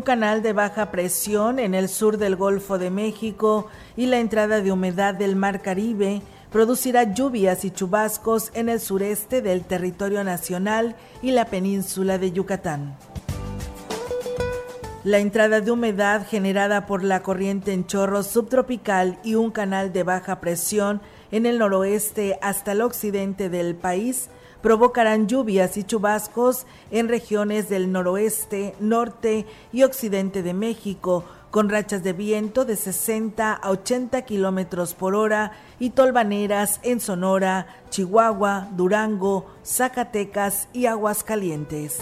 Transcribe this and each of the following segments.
Un canal de baja presión en el sur del Golfo de México y la entrada de humedad del Mar Caribe producirá lluvias y chubascos en el sureste del territorio nacional y la península de Yucatán. La entrada de humedad generada por la corriente en chorro subtropical y un canal de baja presión en el noroeste hasta el occidente del país provocarán lluvias y chubascos en regiones del noroeste, norte y occidente de México, con rachas de viento de 60 a 80 kilómetros por hora y tolvaneras en Sonora, Chihuahua, Durango, Zacatecas y Aguascalientes.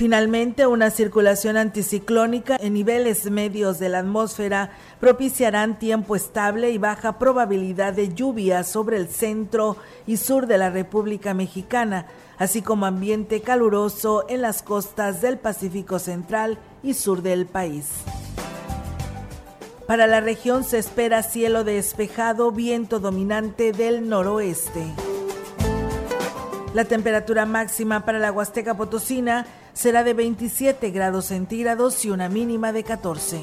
Finalmente, una circulación anticiclónica en niveles medios de la atmósfera propiciarán tiempo estable y baja probabilidad de lluvia sobre el centro y sur de la República Mexicana, así como ambiente caluroso en las costas del Pacífico Central y sur del país. Para la región se espera cielo despejado, viento dominante del noroeste. La temperatura máxima para la Huasteca Potosina será de 27 grados centígrados y una mínima de 14.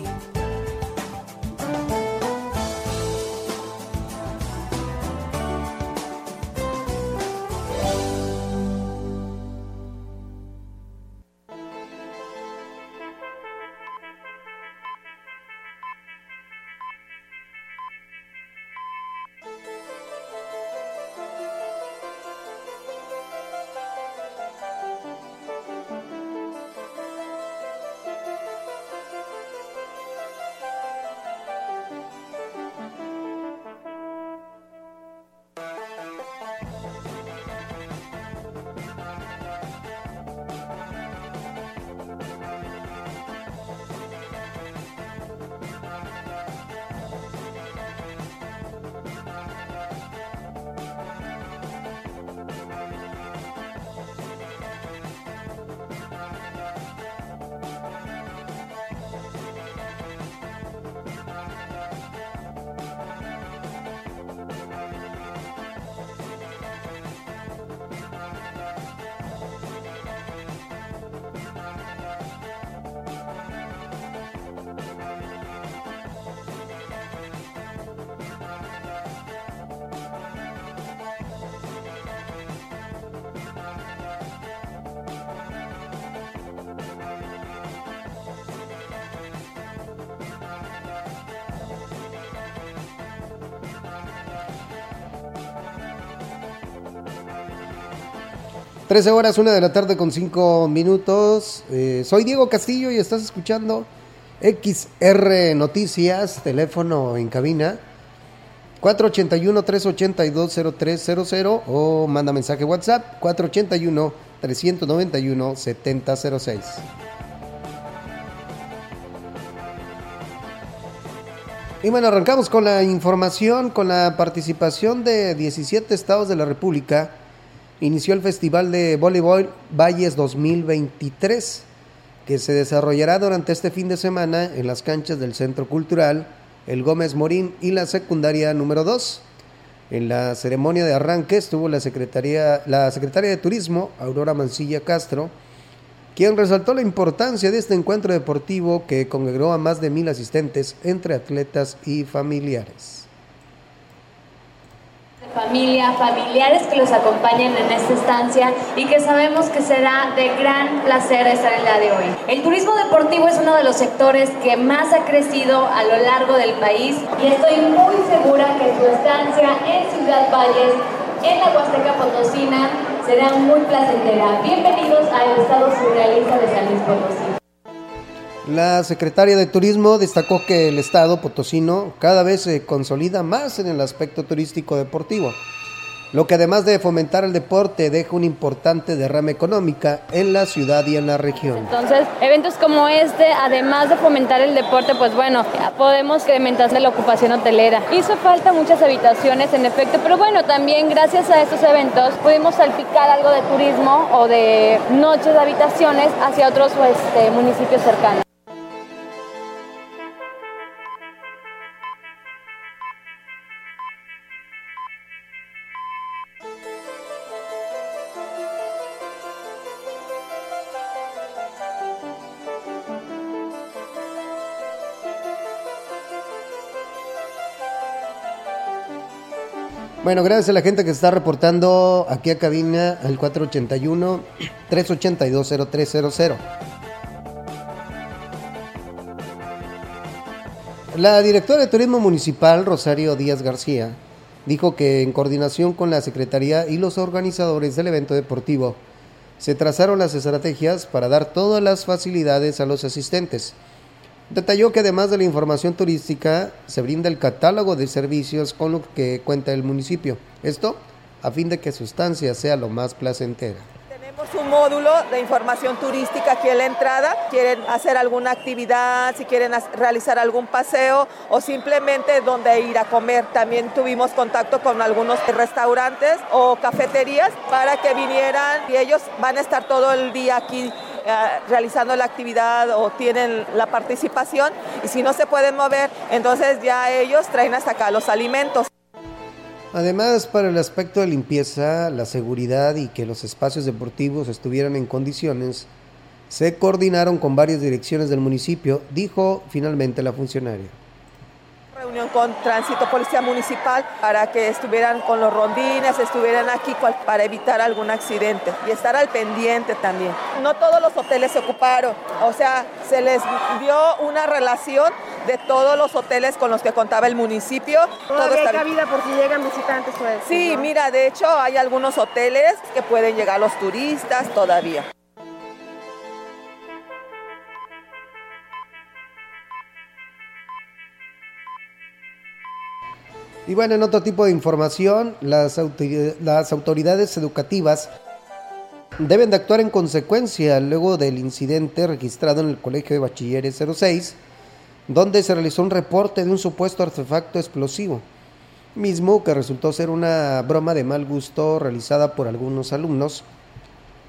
Trece horas, una de la tarde con cinco minutos. Eh, soy Diego Castillo y estás escuchando XR Noticias, teléfono en cabina 481-382-0300 o manda mensaje WhatsApp 481-391-7006. Y bueno, arrancamos con la información, con la participación de 17 estados de la República inició el Festival de Voleibol Valles 2023, que se desarrollará durante este fin de semana en las canchas del Centro Cultural El Gómez Morín y la secundaria número 2. En la ceremonia de arranque estuvo la, secretaria, la secretaria de Turismo, Aurora Mancilla Castro, quien resaltó la importancia de este encuentro deportivo que congregó a más de mil asistentes entre atletas y familiares familia, familiares que los acompañan en esta estancia y que sabemos que será de gran placer estar el día de hoy. El turismo deportivo es uno de los sectores que más ha crecido a lo largo del país y estoy muy segura que su estancia en Ciudad Valles, en la Huasteca Potosina, será muy placentera. Bienvenidos al estado surrealista de San Luis Potosí. La secretaria de Turismo destacó que el estado potosino cada vez se consolida más en el aspecto turístico deportivo, lo que además de fomentar el deporte deja una importante derrama económica en la ciudad y en la región. Entonces, eventos como este, además de fomentar el deporte, pues bueno, podemos incrementar la ocupación hotelera. Hizo falta muchas habitaciones, en efecto, pero bueno, también gracias a estos eventos pudimos salpicar algo de turismo o de noches de habitaciones hacia otros este, municipios cercanos. Bueno, gracias a la gente que está reportando aquí a cabina al 481-382-0300. La directora de Turismo Municipal, Rosario Díaz García, dijo que en coordinación con la Secretaría y los organizadores del evento deportivo, se trazaron las estrategias para dar todas las facilidades a los asistentes Detalló que además de la información turística, se brinda el catálogo de servicios con lo que cuenta el municipio. Esto a fin de que su estancia sea lo más placentera. Tenemos un módulo de información turística aquí en la entrada. Quieren hacer alguna actividad, si quieren realizar algún paseo o simplemente donde ir a comer. También tuvimos contacto con algunos restaurantes o cafeterías para que vinieran y ellos van a estar todo el día aquí realizando la actividad o tienen la participación y si no se pueden mover, entonces ya ellos traen hasta acá los alimentos. Además, para el aspecto de limpieza, la seguridad y que los espacios deportivos estuvieran en condiciones, se coordinaron con varias direcciones del municipio, dijo finalmente la funcionaria reunión con Tránsito Policía Municipal para que estuvieran con los rondines, estuvieran aquí para evitar algún accidente y estar al pendiente también. No todos los hoteles se ocuparon, o sea, se les dio una relación de todos los hoteles con los que contaba el municipio. ¿Todavía hay cabida por si llegan visitantes? Pues, sí, mira, de hecho hay algunos hoteles que pueden llegar los turistas todavía. Y bueno, en otro tipo de información, las, autoridades educativas deben de actuar en consecuencia luego del incidente registrado en el Colegio de Bachilleres 06, donde se realizó un reporte de un supuesto artefacto explosivo, mismo que resultó ser una broma de mal gusto realizada por algunos alumnos.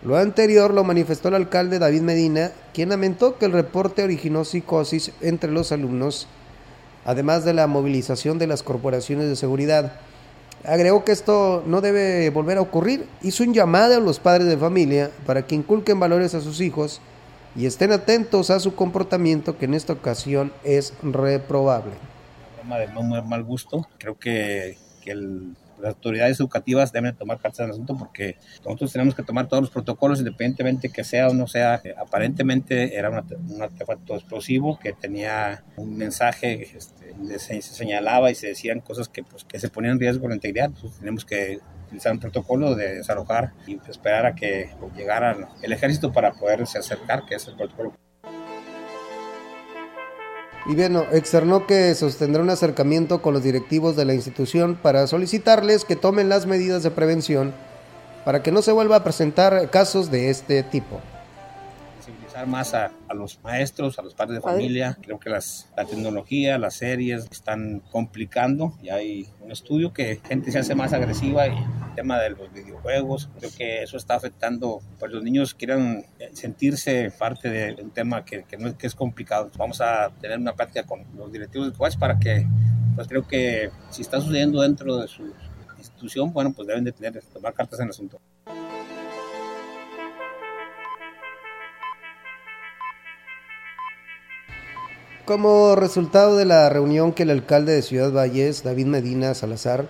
Lo anterior lo manifestó el alcalde David Medina, quien lamentó que el reporte originó psicosis entre los alumnos además de la movilización de las corporaciones de seguridad. Agregó que esto no debe volver a ocurrir. Hizo un llamado a los padres de familia para que inculquen valores a sus hijos y estén atentos a su comportamiento que en esta ocasión es reprobable. Muy mal gusto. Creo que, las autoridades educativas deben tomar cartas en el asunto porque nosotros tenemos que tomar todos los protocolos independientemente que sea o no sea. Aparentemente era un artefacto explosivo que tenía un mensaje este, se, señalaba y se decían cosas que, pues, que se ponían en riesgo la integridad. Tenemos que utilizar un protocolo de desalojar y esperar a que llegara el ejército para poderse acercar, que es el protocolo. Y bien, externó que sostendrá un acercamiento con los directivos de la institución para solicitarles que tomen las medidas de prevención para que no se vuelva a presentar casos de este tipo más a, los maestros, a los padres de familia. Creo que las, la tecnología, las series están complicando y hay un estudio que gente se hace más agresiva y el tema de los videojuegos, creo que eso está afectando, pues los niños quieren sentirse parte de un tema que, que, no, que es complicado. Vamos a tener una práctica con los directivos de COAS para que, pues creo que si está sucediendo dentro de su institución, bueno, pues deben de tener, tomar cartas en el asunto. Como resultado de la reunión que el alcalde de Ciudad Valles, David Medina Salazar,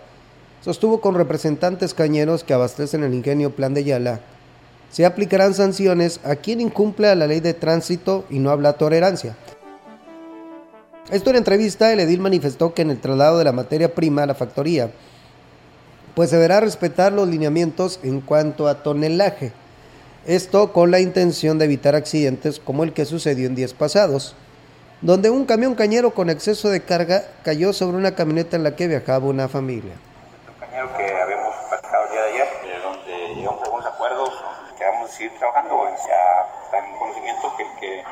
sostuvo con representantes cañeros que abastecen el ingenio Plan de Yala, se aplicarán sanciones a quien incumpla la ley de tránsito y no habla tolerancia. Esto en entrevista, el edil manifestó que en el traslado de la materia prima a la factoría, pues se deberá respetar los lineamientos en cuanto a tonelaje. Esto con la intención de evitar accidentes como el que sucedió en días pasados, donde un camión cañero con exceso de carga cayó sobre una camioneta en la que viajaba una familia. Un cañero que habíamos platicado el día de ayer, de donde llegamos a algunos acuerdos, que vamos a seguir trabajando, ya está en conocimiento que el que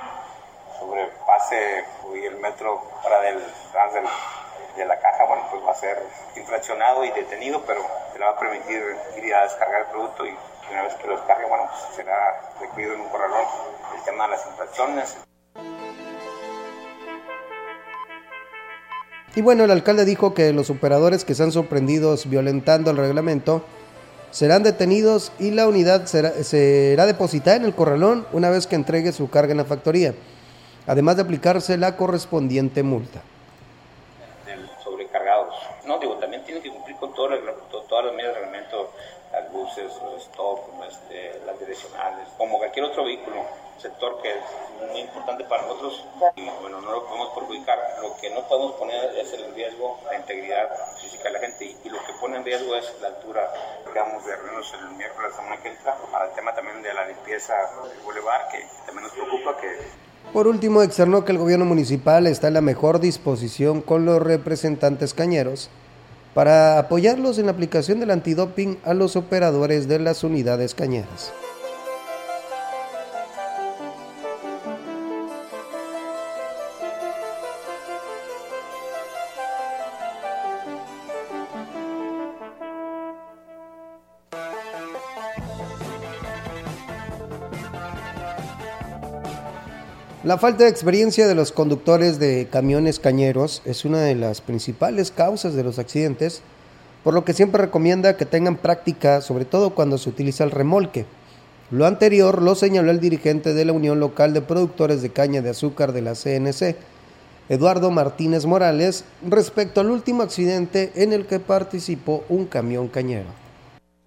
sobrepase el metro para del, del, de la caja, bueno, pues va a ser infraccionado y detenido, pero se le va a permitir ir a descargar el producto y una vez que lo descargue, bueno, pues será requerido en un corralón el tema de las infracciones. Y bueno, el alcalde dijo que los operadores que sean sorprendidos violentando el reglamento serán detenidos y la unidad será, depositada en el corralón una vez que entregue su carga en la factoría, además de aplicarse la correspondiente multa. Sobrecargados. No, digo, también tiene que cumplir con todo el, todas las medidas reglamento las stop, este, las direccionales, como cualquier otro vehículo, sector que es muy importante para nosotros y bueno, no lo podemos perjudicar. Lo que no podemos poner es el riesgo la integridad física de la gente y, lo que pone en riesgo es la altura, digamos, de reunirnos el miércoles a semana que entra, para el tema también de la limpieza del bulevar, que también nos preocupa que por último, externó que el gobierno municipal está en la mejor disposición con los representantes cañeros para apoyarlos en la aplicación del antidoping a los operadores de las unidades cañeras. La falta de experiencia de los conductores de camiones cañeros es una de las principales causas de los accidentes, por lo que siempre recomienda que tengan práctica, sobre todo cuando se utiliza el remolque. Lo anterior lo señaló el dirigente de la Unión Local de Productores de Caña de Azúcar de la CNC, Eduardo Martínez Morales, respecto al último accidente en el que participó un camión cañero.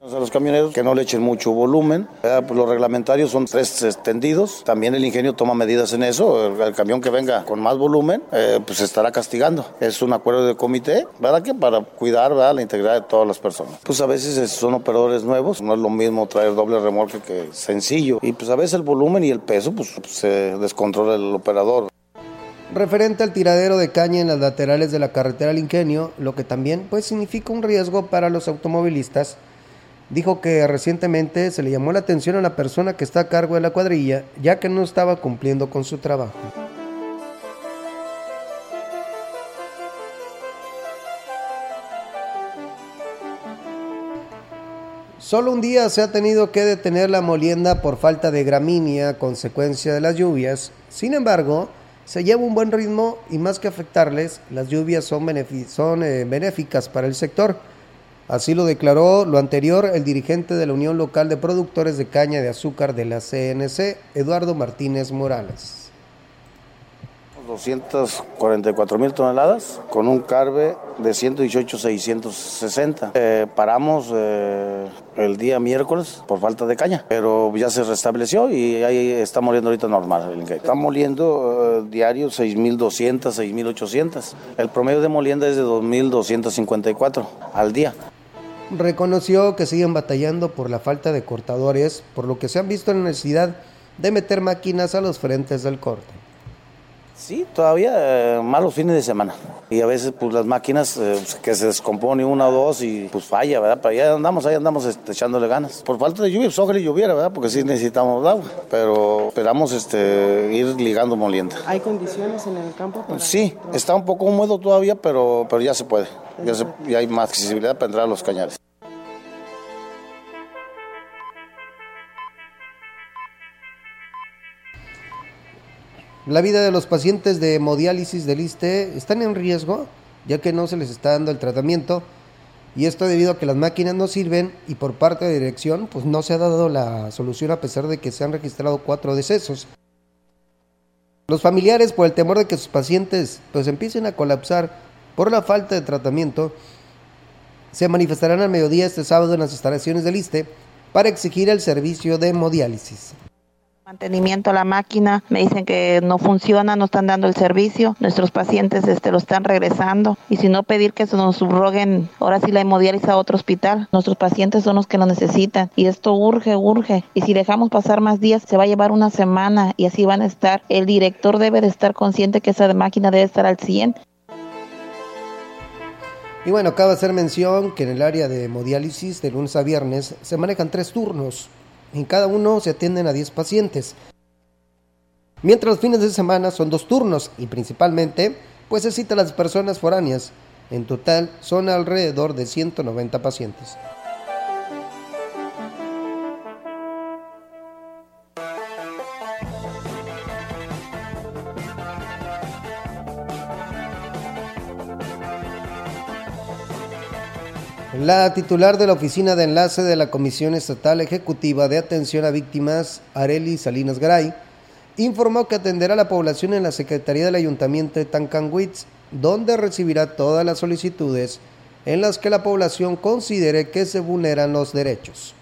A los camioneros que no le echen mucho volumen. Pues los reglamentarios son tres extendidos. También el ingenio toma medidas en eso. El, camión que venga con más volumen, eh, pues estará castigando. Es un acuerdo de comité, ¿verdad? Que para cuidar la integridad de todas las personas. Pues a veces son operadores nuevos. No es lo mismo traer doble remolque que sencillo. Y pues a veces el volumen y el peso, pues se descontrola el operador. Referente al tiradero de caña en las laterales de la carretera al ingenio, lo que también pues significa un riesgo para los automovilistas dijo que recientemente se le llamó la atención a la persona que está a cargo de la cuadrilla, ya que no estaba cumpliendo con su trabajo. Solo un día se ha tenido que detener la molienda por falta de gramínea consecuencia de las lluvias. Sin embargo, se lleva un buen ritmo y más que afectarles, las lluvias son, son eh, benéficas para el sector Así lo declaró lo anterior el dirigente de la Unión Local de Productores de Caña de Azúcar de la CNC, Eduardo Martínez Morales. 244 mil toneladas con un carbe de 118,660. Eh, paramos eh, el día miércoles por falta de caña, pero ya se restableció y ahí está moliendo ahorita normal. Está moliendo eh, diario 6.200, 6.800. El promedio de molienda es de 2.254 al día reconoció que siguen batallando por la falta de cortadores, por lo que se han visto en la necesidad de meter máquinas a los frentes del corte. Sí, todavía eh, malos fines de semana. Y a veces pues las máquinas eh, pues, que se descompone una o dos y pues falla, ¿verdad? Pero ya andamos, ahí andamos este, echándole ganas. Por falta de lluvia, pues ojalá y lloviera, ¿verdad? Porque sí necesitamos agua. Pero esperamos este, ir ligando molienda. ¿Hay condiciones en el campo? Sí, está un poco húmedo todavía, pero, pero ya se puede. Ya, ya hay más accesibilidad para entrar a los cañares. La vida de los pacientes de hemodiálisis del ISTE están en riesgo, ya que no se les está dando el tratamiento, y esto debido a que las máquinas no sirven y por parte de dirección pues no se ha dado la solución a pesar de que se han registrado cuatro decesos. Los familiares, por el temor de que sus pacientes pues empiecen a colapsar por la falta de tratamiento, se manifestarán al mediodía este sábado en las instalaciones del ISTE para exigir el servicio de hemodiálisis mantenimiento a la máquina, me dicen que no funciona, no están dando el servicio, nuestros pacientes este, lo están regresando. Y si no pedir que se nos subroguen ahora sí la hemodiálisis a otro hospital, nuestros pacientes son los que lo necesitan. Y esto urge, urge. Y si dejamos pasar más días se va a llevar una semana. Y así van a estar, el director debe de estar consciente que esa máquina debe estar al 100 y bueno, cabe hacer mención que en el área de hemodiálisis de lunes a viernes se manejan tres turnos en cada uno se atienden a 10 pacientes. Mientras los fines de semana son dos turnos y principalmente pues se cita a las personas foráneas. En total son alrededor de 190 pacientes. La titular de la Oficina de Enlace de la Comisión Estatal Ejecutiva de Atención a Víctimas, Areli Salinas Garay, informó que atenderá a la población en la Secretaría del Ayuntamiento de Tancanwitz, donde recibirá todas las solicitudes en las que la población considere que se vulneran los derechos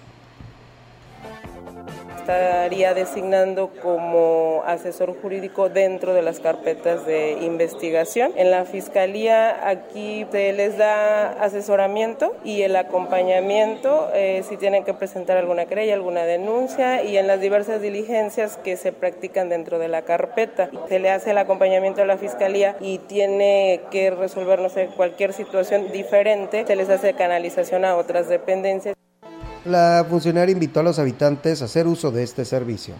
estaría designando como asesor jurídico dentro de las carpetas de investigación. En la fiscalía aquí se les da asesoramiento y el acompañamiento eh, si tienen que presentar alguna querella, alguna denuncia y en las diversas diligencias que se practican dentro de la carpeta. Se le hace el acompañamiento a la fiscalía y tiene que resolver, no sé, cualquier situación diferente, se les hace canalización a otras dependencias la funcionaria invitó a los habitantes a hacer uso de este servicio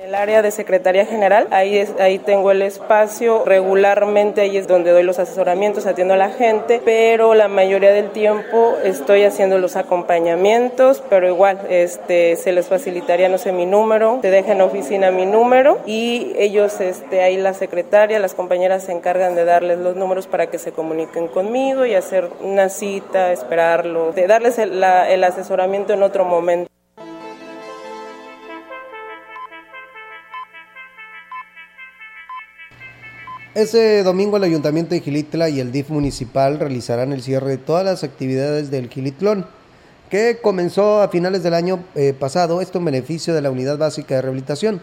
el área de Secretaría General, ahí, es, ahí tengo el espacio, regularmente ahí es donde doy los asesoramientos, atiendo a la gente, pero la mayoría del tiempo estoy haciendo los acompañamientos, pero igual este, se les facilitaría, no sé, mi número, te deja en oficina mi número y ellos, este, ahí la secretaria, las compañeras se encargan de darles los números para que se comuniquen conmigo y hacer una cita, esperarlo, de darles el, el asesoramiento en otro momento. Ese domingo el Ayuntamiento de Gilitla y el DIF municipal realizarán el cierre de todas las actividades del Gilitlón, que comenzó a finales del año eh, pasado, esto en beneficio de la Unidad Básica de Rehabilitación.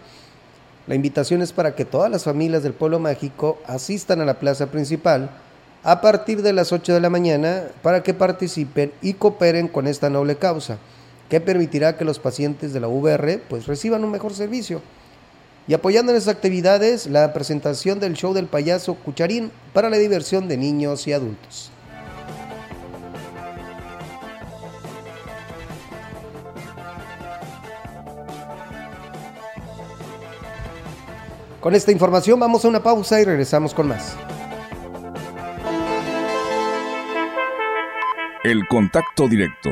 La invitación es para que todas las familias del pueblo mágico asistan a la plaza principal a partir de las 8 de la mañana para que participen y cooperen con esta noble causa, que permitirá que los pacientes de la VR pues reciban un mejor servicio. Y apoyando en esas actividades, la presentación del show del payaso Cucharín para la diversión de niños y adultos. Con esta información vamos a una pausa y regresamos con más. El contacto directo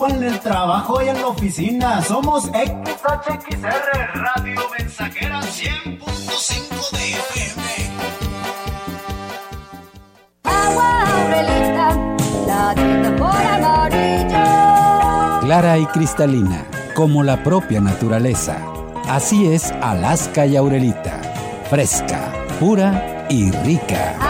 campo, en el trabajo y en la oficina. Somos XHXR Radio Mensajera 100.5 de FM. Agua Aurelita, la por amarillo. Clara y cristalina, como la propia naturaleza. Así es Alaska y Aurelita. Fresca, pura y rica.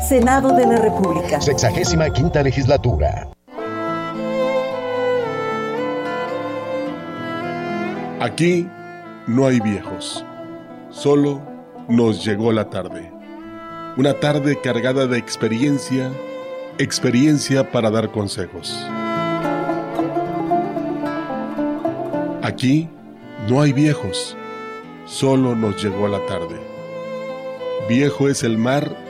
Senado de la República. Sexagésima quinta legislatura. Aquí no hay viejos, solo nos llegó la tarde. Una tarde cargada de experiencia, experiencia para dar consejos. Aquí no hay viejos, solo nos llegó la tarde. Viejo es el mar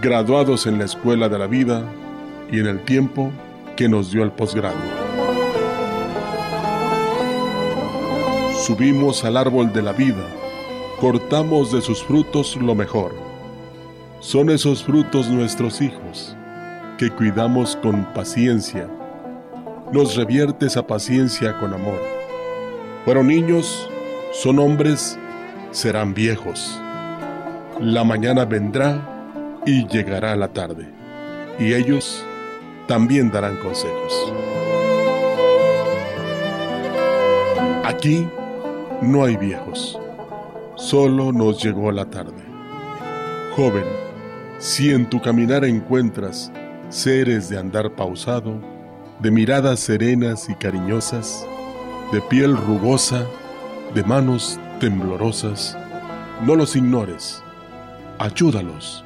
graduados en la escuela de la vida y en el tiempo que nos dio el posgrado. Subimos al árbol de la vida, cortamos de sus frutos lo mejor. Son esos frutos nuestros hijos, que cuidamos con paciencia. Nos revierte esa paciencia con amor. Fueron niños, son hombres, serán viejos. La mañana vendrá y llegará la tarde, y ellos también darán consejos. Aquí no hay viejos, solo nos llegó la tarde. Joven, si en tu caminar encuentras seres de andar pausado, de miradas serenas y cariñosas, de piel rugosa, de manos temblorosas, no los ignores, ayúdalos,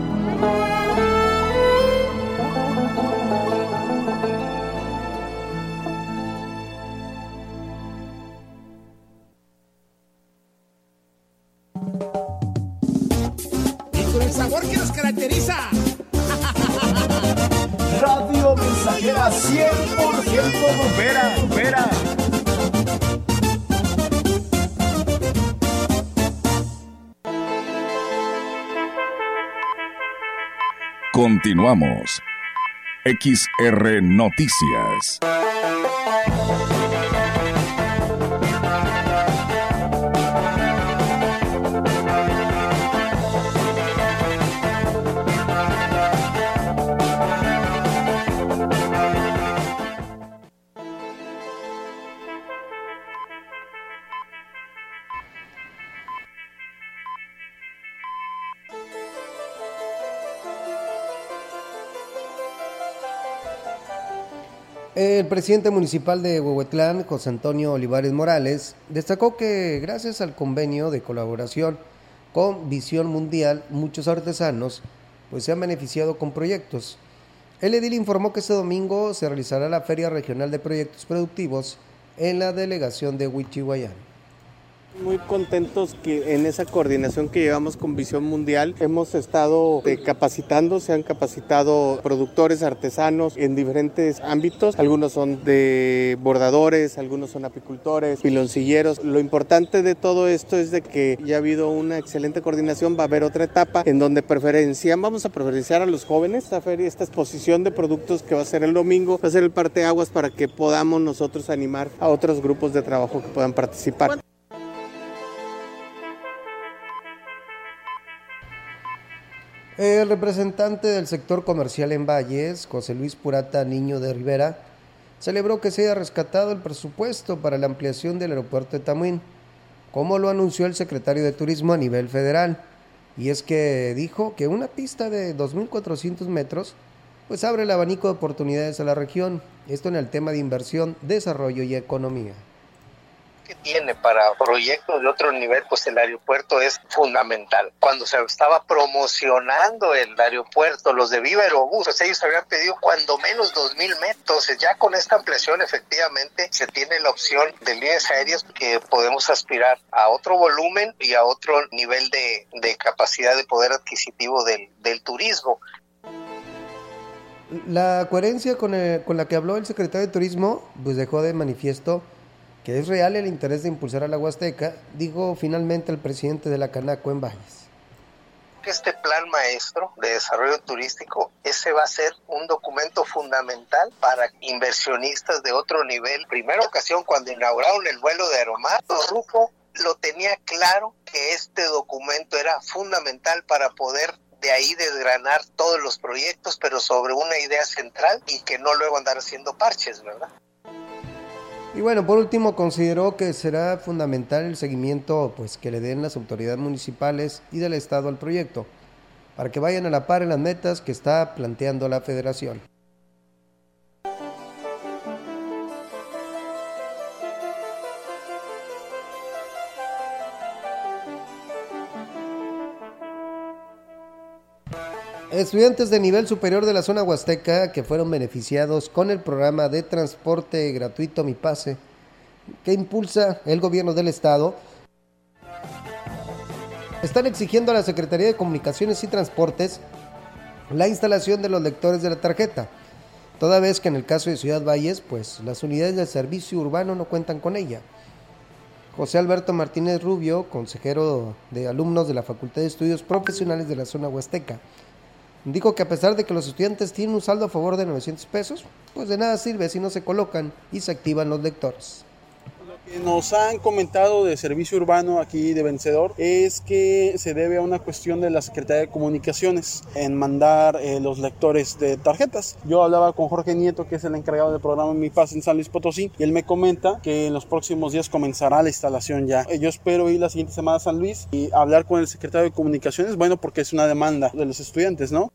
Caracteriza. Radio Mensajera 100% bombera, bombera. Continuamos. XR Noticias. El presidente municipal de Huehuetlán, José Antonio Olivares Morales, destacó que gracias al convenio de colaboración con Visión Mundial, muchos artesanos pues, se han beneficiado con proyectos. El edil informó que este domingo se realizará la Feria Regional de Proyectos Productivos en la delegación de Huichihuayán. Muy contentos que en esa coordinación que llevamos con Visión Mundial hemos estado eh, capacitando, se han capacitado productores, artesanos en diferentes ámbitos. Algunos son de bordadores, algunos son apicultores, piloncilleros. Lo importante de todo esto es de que ya ha habido una excelente coordinación, va a haber otra etapa en donde preferencian, vamos a preferenciar a los jóvenes. Esta feria, esta exposición de productos que va a ser el domingo, va a ser el parteaguas para que podamos nosotros animar a otros grupos de trabajo que puedan participar. El representante del sector comercial en Valles, José Luis Purata Niño de Rivera, celebró que se haya rescatado el presupuesto para la ampliación del aeropuerto de Tamuín, como lo anunció el secretario de Turismo a nivel federal. Y es que dijo que una pista de 2.400 metros pues abre el abanico de oportunidades a la región, esto en el tema de inversión, desarrollo y economía tiene para proyectos de otro nivel, pues el aeropuerto es fundamental. Cuando se estaba promocionando el aeropuerto, los de Viva Aerobús, pues ellos habían pedido cuando menos 2.000 metros. Entonces ya con esta ampliación efectivamente se tiene la opción de líneas aéreas que podemos aspirar a otro volumen y a otro nivel de, capacidad de poder adquisitivo del, del turismo. La coherencia con, con la que habló el secretario de Turismo, pues dejó de manifiesto que es real el interés de impulsar a la Huasteca, dijo finalmente el presidente de la Canaco en Valles. Este plan maestro de desarrollo turístico, ese va a ser un documento fundamental para inversionistas de otro nivel. Primera ocasión cuando inauguraron el vuelo de Aeromar, Rufo lo tenía claro que este documento era fundamental para poder de ahí desgranar todos los proyectos, pero sobre una idea central y que no luego andar haciendo parches, ¿verdad? Y bueno, por último, consideró que será fundamental el seguimiento pues, que le den las autoridades municipales y del Estado al proyecto, para que vayan a la par en las metas que está planteando la Federación. Estudiantes de nivel superior de la zona huasteca que fueron beneficiados con el programa de transporte gratuito Mi Pase que impulsa el gobierno del estado están exigiendo a la Secretaría de Comunicaciones y Transportes la instalación de los lectores de la tarjeta, toda vez que en el caso de Ciudad Valles, pues las unidades del servicio urbano no cuentan con ella. José Alberto Martínez Rubio, consejero de alumnos de la Facultad de Estudios Profesionales de la zona huasteca, Dijo que a pesar de que los estudiantes tienen un saldo a favor de 900 pesos, pues de nada sirve si no se colocan y se activan los lectores. Nos han comentado de servicio urbano aquí de Vencedor es que se debe a una cuestión de la Secretaría de Comunicaciones en mandar eh, los lectores de tarjetas. Yo hablaba con Jorge Nieto, que es el encargado del programa Mi Paz en San Luis Potosí, y él me comenta que en los próximos días comenzará la instalación ya. Yo espero ir la siguiente semana a San Luis y hablar con el secretario de Comunicaciones, bueno, porque es una demanda de los estudiantes, ¿no?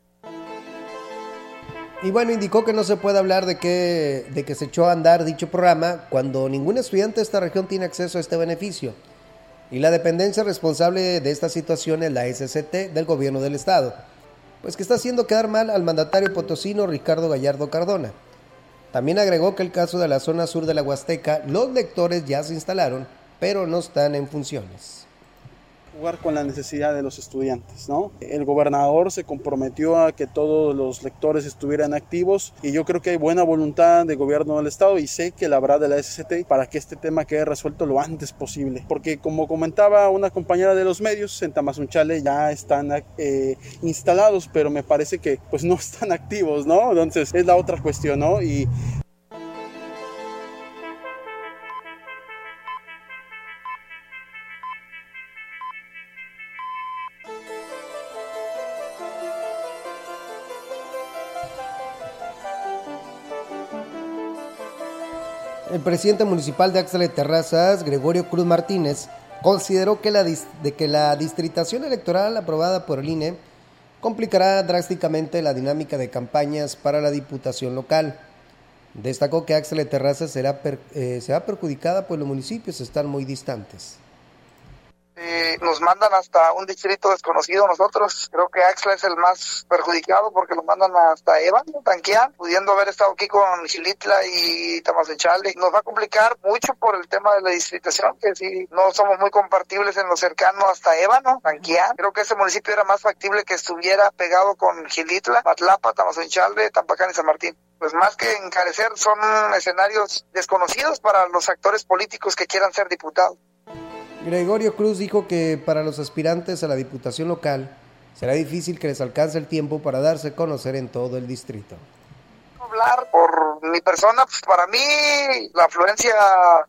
Y bueno, indicó que no se puede hablar de que, de que se echó a andar dicho programa cuando ningún estudiante de esta región tiene acceso a este beneficio. Y la dependencia responsable de esta situación es la SCT del gobierno del estado, pues que está haciendo quedar mal al mandatario potosino Ricardo Gallardo Cardona. También agregó que el caso de la zona sur de la Huasteca, los lectores ya se instalaron, pero no están en funciones jugar con la necesidad de los estudiantes, ¿no? El gobernador se comprometió a que todos los lectores estuvieran activos y yo creo que hay buena voluntad de gobierno del estado y sé que la habrá de la SCT para que este tema quede resuelto lo antes posible, porque como comentaba una compañera de los medios, en Tamazunchale ya están eh, instalados, pero me parece que pues no están activos, ¿no? Entonces es la otra cuestión, ¿no? Y El presidente municipal de Axel de Terrazas, Gregorio Cruz Martínez, consideró que la, de que la distritación electoral aprobada por el INE complicará drásticamente la dinámica de campañas para la diputación local. Destacó que Axel de Terrazas será, eh, será perjudicada pues los municipios están muy distantes. Eh, nos mandan hasta un distrito desconocido nosotros. Creo que Axla es el más perjudicado porque lo mandan hasta Evan, Tanquián, pudiendo haber estado aquí con Gilitla y Tamazechale. Nos va a complicar mucho por el tema de la distritación, que si no somos muy compartibles en lo cercano hasta Ébano, Tanquián. Creo que ese municipio era más factible que estuviera pegado con Gilitla, Matlapa, Tamazechale, Tampacán y San Martín pues más que encarecer son escenarios desconocidos para los actores políticos que quieran ser diputados. Gregorio Cruz dijo que para los aspirantes a la diputación local será difícil que les alcance el tiempo para darse a conocer en todo el distrito hablar por mi persona, pues para mí la afluencia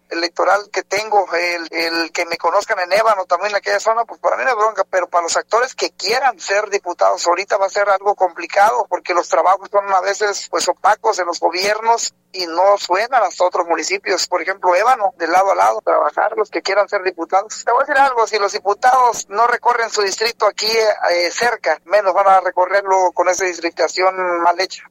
electoral que tengo, el, el que me conozcan en Ébano, también en aquella zona, pues para mí no es bronca, pero para los actores que quieran ser diputados ahorita va a ser algo complicado porque los trabajos son a veces pues opacos en los gobiernos y no suenan hasta otros municipios, por ejemplo Ébano, de lado a lado, trabajar los que quieran ser diputados. Te voy a decir algo, si los diputados no recorren su distrito aquí eh, cerca, menos van a recorrerlo con esa distritación mal hecha.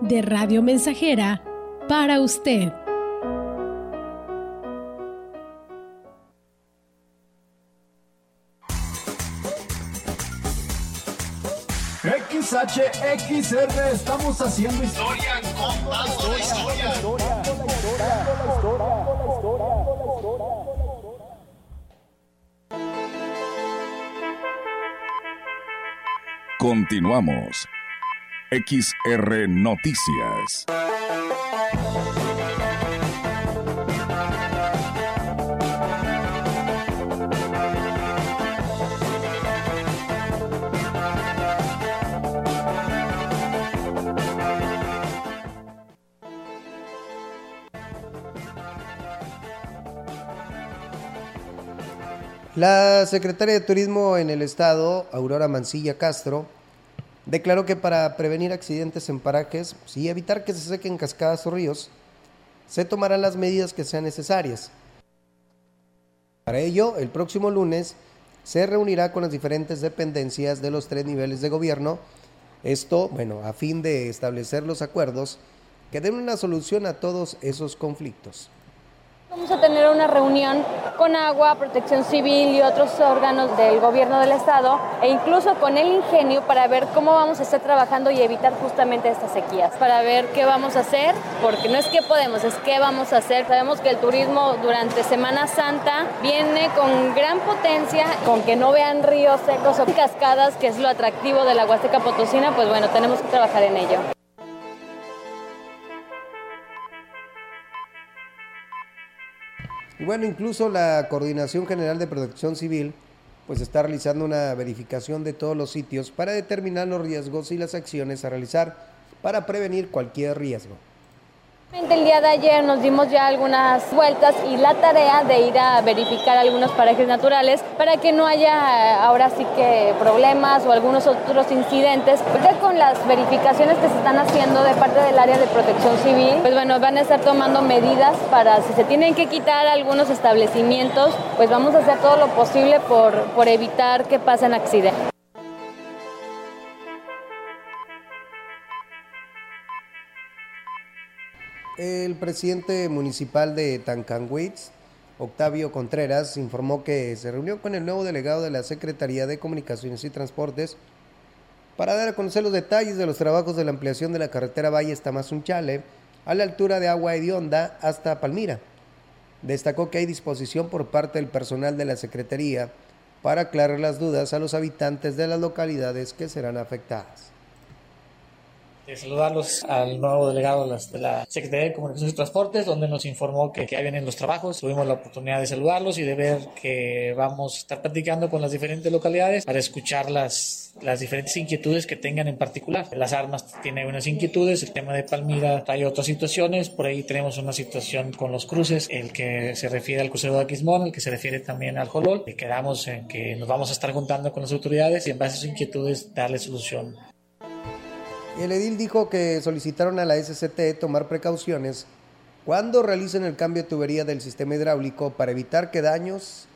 de Radio Mensajera para usted. XHXR, estamos haciendo historia, contando la historia. Continuamos. XR Noticias. La secretaria de Turismo en el Estado, Aurora Mancilla Castro, declaró que para prevenir accidentes en parajes y evitar que se sequen cascadas o ríos, se tomarán las medidas que sean necesarias. Para ello, el próximo lunes se reunirá con las diferentes dependencias de los tres niveles de gobierno, esto, bueno, a fin de establecer los acuerdos que den una solución a todos esos conflictos. Vamos a tener una reunión con Agua, Protección Civil y otros órganos del gobierno del estado e incluso con el ingenio para ver cómo vamos a estar trabajando y evitar justamente estas sequías, para ver qué vamos a hacer, porque no es qué podemos, es qué vamos a hacer. Sabemos que el turismo durante Semana Santa viene con gran potencia, con que no vean ríos secos o cascadas, que es lo atractivo de la Huasteca Potosina, pues bueno, tenemos que trabajar en ello. Y bueno, incluso la Coordinación General de Protección Civil pues está realizando una verificación de todos los sitios para determinar los riesgos y las acciones a realizar para prevenir cualquier riesgo. El día de ayer nos dimos ya algunas vueltas y la tarea de ir a verificar algunos parajes naturales para que no haya eh, ahora sí que problemas o algunos otros incidentes. Ya con las verificaciones que se están haciendo de parte del área de protección civil, pues bueno, van a estar tomando medidas para si se tienen que quitar algunos establecimientos, pues vamos a hacer todo lo posible por, por evitar que pasen accidentes. El presidente municipal de Tancanwitz, Octavio Contreras, informó que se reunió con el nuevo delegado de la Secretaría de Comunicaciones y Transportes para dar a conocer los detalles de los trabajos de la ampliación de la carretera Valle Tamazunchale a la altura de Agua Hedionda hasta Palmira. Destacó que hay disposición por parte del personal de la Secretaría para aclarar las dudas a los habitantes de las localidades que serán afectadas saludarlos al nuevo delegado de la Secretaría de Comunicaciones y Transportes, donde nos informó que, ahí vienen los trabajos. Tuvimos la oportunidad de saludarlos y de ver que vamos a estar platicando con las diferentes localidades para escuchar las, las diferentes inquietudes que tengan en particular. Las armas tienen unas inquietudes, el tema de Palmira hay otras situaciones, por ahí tenemos una situación con los cruces, el que se refiere al crucero de Aquismón, el que se refiere también al Jolol, y quedamos en que nos vamos a estar juntando con las autoridades y en base a sus inquietudes darle solución el edil dijo que solicitaron a la SCT tomar precauciones cuando realicen el cambio de tubería del sistema hidráulico para evitar que daños,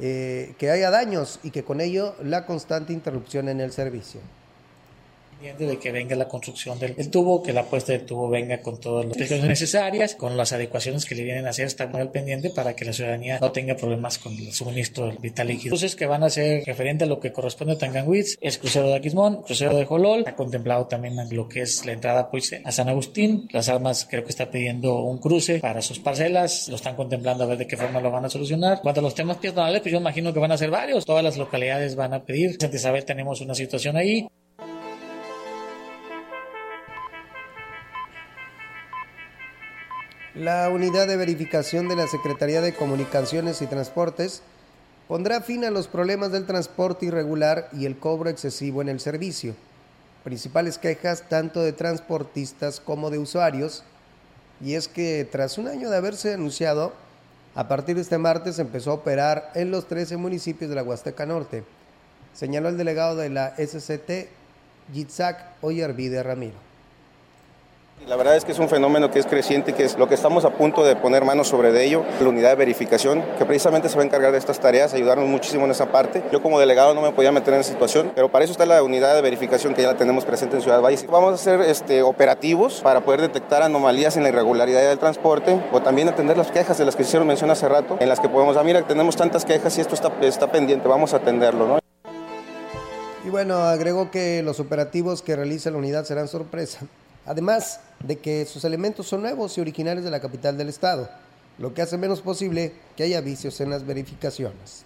eh, que haya daños y que con ello la constante interrupción en el servicio de que venga la construcción del, tubo, que la puesta del tubo venga con todas las precauciones necesarias, con las adecuaciones que le vienen a hacer, está muy al pendiente para que la ciudadanía no tenga problemas con el suministro del vital líquido. Entonces, que van a ser referente a lo que corresponde a Tanganwitz, es crucero de Aquismón, crucero de Jolol, ha contemplado también lo que es la entrada pues, a San Agustín. Las armas creo que está pidiendo un cruce para sus parcelas, lo están contemplando a ver de qué forma lo van a solucionar. Cuanto a los temas peatonales, pues yo imagino que van a ser varios, todas las localidades van a pedir. Antes saber tenemos una situación ahí. La unidad de verificación de la Secretaría de Comunicaciones y Transportes pondrá fin a los problemas del transporte irregular y el cobro excesivo en el servicio. Principales quejas tanto de transportistas como de usuarios, y es que tras un año de haberse anunciado, a partir de este martes empezó a operar en los 13 municipios de la Huasteca Norte, señaló el delegado de la SCT, Yitzhak Oyervide Ramiro. La verdad es que es un fenómeno que es creciente y que es lo que estamos a punto de poner manos sobre de ello, la unidad de verificación, que precisamente se va a encargar de estas tareas, ayudarnos muchísimo en esa parte. Yo como delegado no me podía meter en esa situación, pero para eso está la unidad de verificación que ya la tenemos presente en Ciudad Valle. Vamos a ser este, operativos para poder detectar anomalías en la irregularidad del transporte o también atender las quejas de las que se hicieron mención hace rato, en las que podemos, ah, mira, tenemos tantas quejas y esto está, está pendiente, vamos a atenderlo, ¿no? Y bueno, agrego que los operativos que realiza la unidad serán sorpresa además de que sus elementos son nuevos y originales de la capital del estado, lo que hace menos posible que haya vicios en las verificaciones.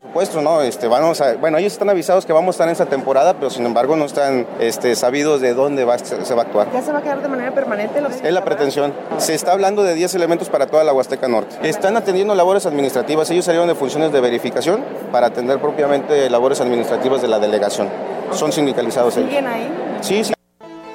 Por supuesto, no, este, vamos a, bueno, ellos están avisados que vamos a estar en esa temporada, pero sin embargo no están este, sabidos de dónde va, se, va a actuar. ¿Ya se va a quedar de manera permanente? es la pretensión. Se está hablando de 10 elementos para toda la Huasteca Norte. Están atendiendo labores administrativas. Ellos salieron de funciones de verificación para atender propiamente labores administrativas de la delegación. Son sindicalizados ellos. ¿Siguen ahí? Sí, sí.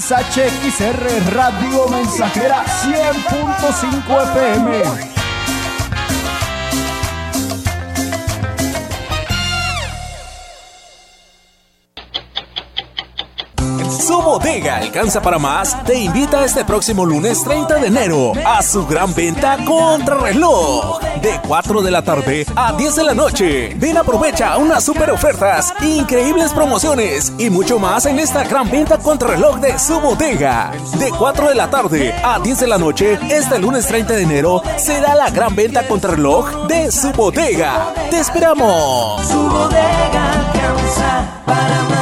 XHXR Radio Mensajera 100.5 FM. Bodega alcanza para más, te invita este próximo lunes 30 de enero a su gran venta contra reloj. De 4 de la tarde a 10 de la noche. Ven aprovecha unas super ofertas, increíbles promociones y mucho más en esta gran venta contra reloj de su bodega. De 4 de la tarde a 10 de la noche, este lunes 30 de enero, será la gran venta contra reloj de su bodega. ¡Te esperamos! Su bodega alcanza para más.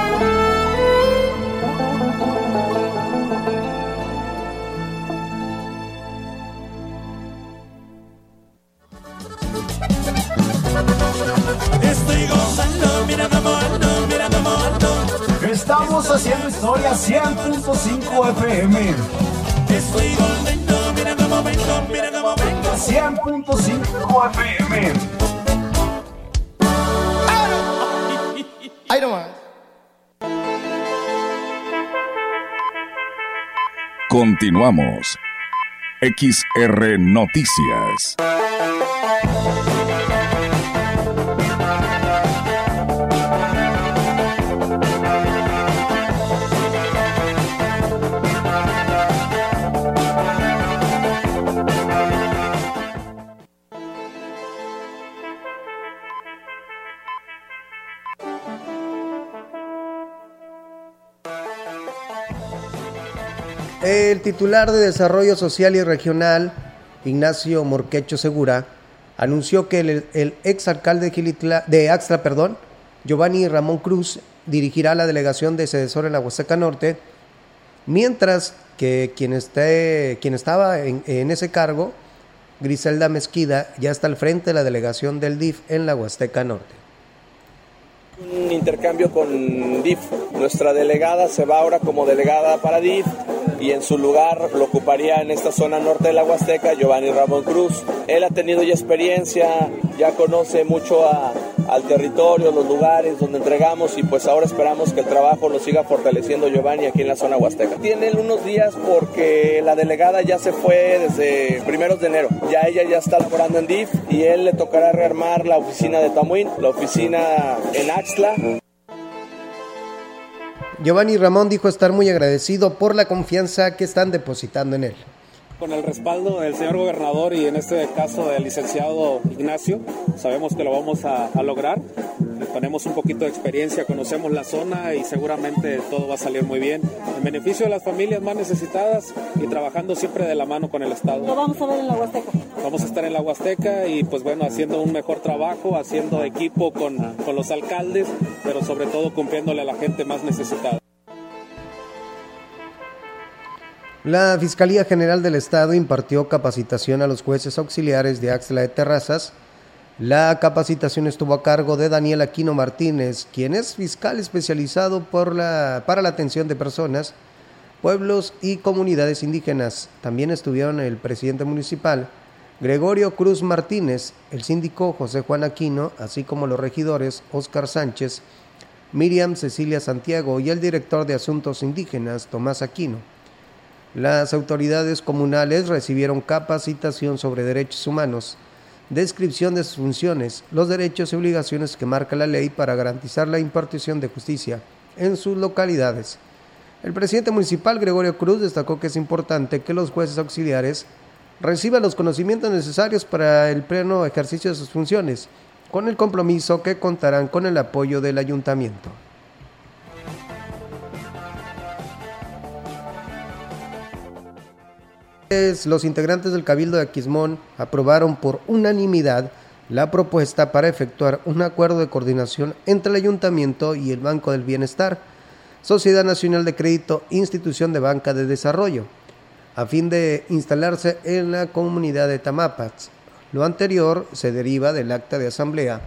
Continuamos. XR Noticias. Titular de Desarrollo Social y Regional, Ignacio Morquecho Segura, anunció que el, el exalcalde de, Gilitla- de Axtra, perdón, Giovanni Ramón Cruz, dirigirá la delegación de Cedesor en la Huasteca Norte, mientras que quien, esté, quien estaba en, en ese cargo, Griselda Mezquida, ya está al frente de la delegación del DIF en la Huasteca Norte. Un intercambio con DIF. Nuestra delegada se va ahora como delegada para DIF y en su lugar lo ocuparía en esta zona norte de la Huasteca Giovanni Ramón Cruz. Él ha tenido ya experiencia, ya conoce mucho a, al territorio, los lugares donde entregamos y pues ahora esperamos que el trabajo lo siga fortaleciendo Giovanni aquí en la zona huasteca. Tiene unos días porque la delegada ya se fue desde primeros de enero. Ya ella ya está laborando en DIF y él le tocará rearmar la oficina de Tamuín, la oficina en Axla. Giovanni Ramón dijo estar muy agradecido por la confianza que están depositando en él. Con el respaldo del señor gobernador y en este caso del licenciado Ignacio, sabemos que lo vamos a, a lograr. Tenemos un poquito de experiencia, conocemos la zona y seguramente todo va a salir muy bien. En beneficio de las familias más necesitadas y trabajando siempre de la mano con el Estado. Lo vamos a ver en la Huasteca. Vamos a estar en la Huasteca y pues bueno, haciendo un mejor trabajo, haciendo equipo con, con los alcaldes, pero sobre todo cumpliéndole a la gente más necesitada. La Fiscalía General del Estado impartió capacitación a los jueces auxiliares de Axla de Terrazas. La capacitación estuvo a cargo de Daniel Aquino Martínez, quien es fiscal especializado por la, para la atención de personas, pueblos y comunidades indígenas. También estuvieron el presidente municipal, Gregorio Cruz Martínez, el síndico José Juan Aquino, así como los regidores Óscar Sánchez, Miriam Cecilia Santiago y el director de Asuntos Indígenas, Tomás Aquino. Las autoridades comunales recibieron capacitación sobre derechos humanos, descripción de sus funciones, los derechos y obligaciones que marca la ley para garantizar la impartición de justicia en sus localidades. El presidente municipal Gregorio Cruz destacó que es importante que los jueces auxiliares reciban los conocimientos necesarios para el pleno ejercicio de sus funciones, con el compromiso que contarán con el apoyo del ayuntamiento. Los integrantes del Cabildo de Aquismón aprobaron por unanimidad la propuesta para efectuar un acuerdo de coordinación entre el Ayuntamiento y el Banco del Bienestar, Sociedad Nacional de Crédito, Institución de Banca de Desarrollo, a fin de instalarse en la comunidad de Tamapas. Lo anterior se deriva del acta de asamblea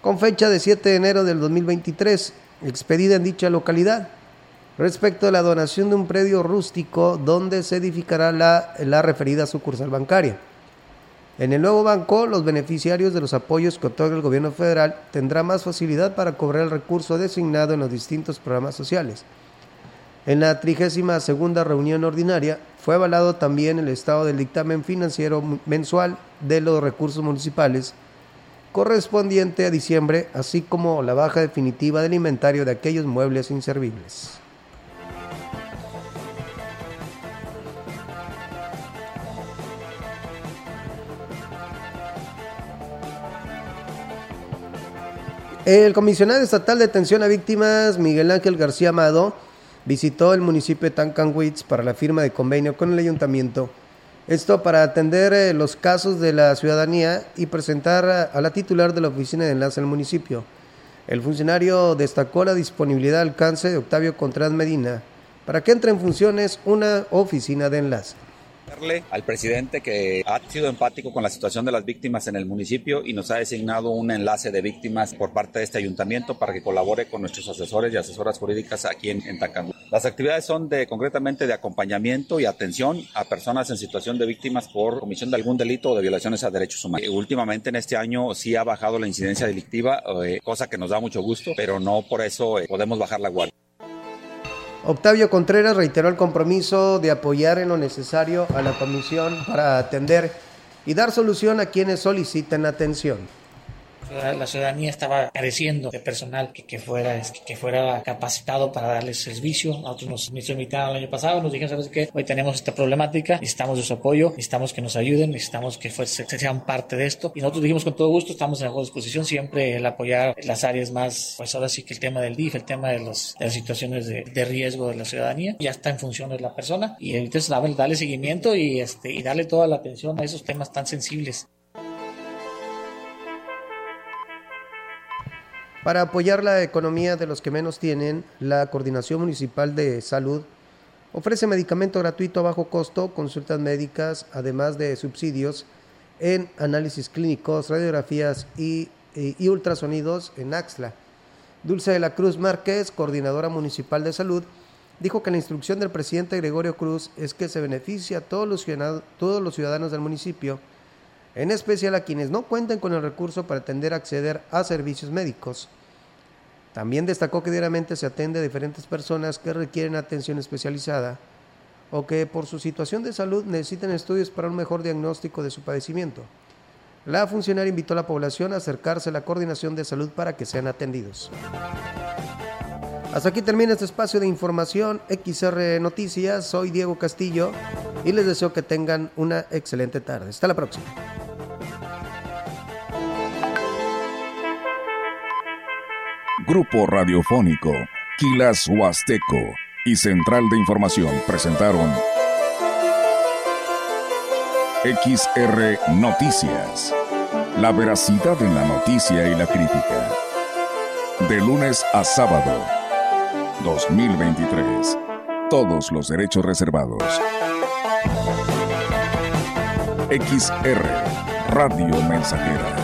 con fecha de 7 de enero del 2023, expedida en dicha localidad respecto a la donación de un predio rústico donde se edificará la, la, referida sucursal bancaria. En el nuevo banco, los beneficiarios de los apoyos que otorga el gobierno federal tendrán más facilidad para cobrar el recurso designado en los distintos programas sociales. En la 32 reunión ordinaria fue avalado también el estado del dictamen financiero mensual de los recursos municipales correspondiente a diciembre, así como la baja definitiva del inventario de aquellos muebles inservibles. El comisionado estatal de atención a víctimas, Miguel Ángel García Amado, visitó el municipio de Tancanwitz para la firma de convenio con el ayuntamiento. Esto para atender eh, los casos de la ciudadanía y presentar a la titular de la oficina de enlace del municipio. El funcionario destacó la disponibilidad de alcance de Octavio Contreras Medina para que entre en funciones una oficina de enlace al presidente que ha sido empático con la situación de las víctimas en el municipio y nos ha designado un enlace de víctimas por parte de este ayuntamiento para que colabore con nuestros asesores y asesoras jurídicas aquí en, en Las actividades son de concretamente de acompañamiento y atención a personas en situación de víctimas por comisión de algún delito o de violaciones a derechos humanos. últimamente en este año sí ha bajado la incidencia delictiva, eh, cosa que nos da mucho gusto, pero no por eso eh, podemos bajar la guardia. Octavio Contreras reiteró el compromiso de apoyar en lo necesario a la comisión para atender y dar solución a quienes soliciten atención la ciudadanía estaba careciendo de personal que, que, fuera, que fuera capacitado para darles servicio. Nosotros nos, nos invitaron el año pasado, nos dijeron, ¿sabes qué? Hoy tenemos esta problemática, necesitamos de su apoyo, necesitamos que nos ayuden, necesitamos que sean parte de esto. Y nosotros dijimos con todo gusto, estamos en la disposición siempre el apoyar las áreas más, pues ahora sí que el tema del DIF, el tema de, las situaciones de, de, riesgo de la ciudadanía, ya está en función de la persona y entonces darle seguimiento y, este, y darle toda la atención a esos temas tan sensibles. Para apoyar la economía de los que menos tienen, la Coordinación Municipal de Salud ofrece medicamento gratuito a bajo costo, consultas médicas, además de subsidios en análisis clínicos, radiografías y, ultrasonidos en Axla. Dulce de la Cruz Márquez, coordinadora municipal de salud, dijo que la instrucción del presidente Gregorio Cruz es que se beneficie a todos los todos los ciudadanos del municipio en especial a quienes no cuentan con el recurso para atender a acceder a servicios médicos. También destacó que diariamente se atiende a diferentes personas que requieren atención especializada o que por su situación de salud necesitan estudios para un mejor diagnóstico de su padecimiento. La funcionaria invitó a la población a acercarse a la coordinación de salud para que sean atendidos. Hasta aquí termina este espacio de información XR Noticias. Soy Diego Castillo y les deseo que tengan una excelente tarde. Hasta la próxima. Grupo Radiofónico, Quilas Huasteco y Central de Información presentaron XR Noticias. La veracidad en la noticia y la crítica. De lunes a sábado. 2023. Todos los derechos reservados. XR Radio Mensajera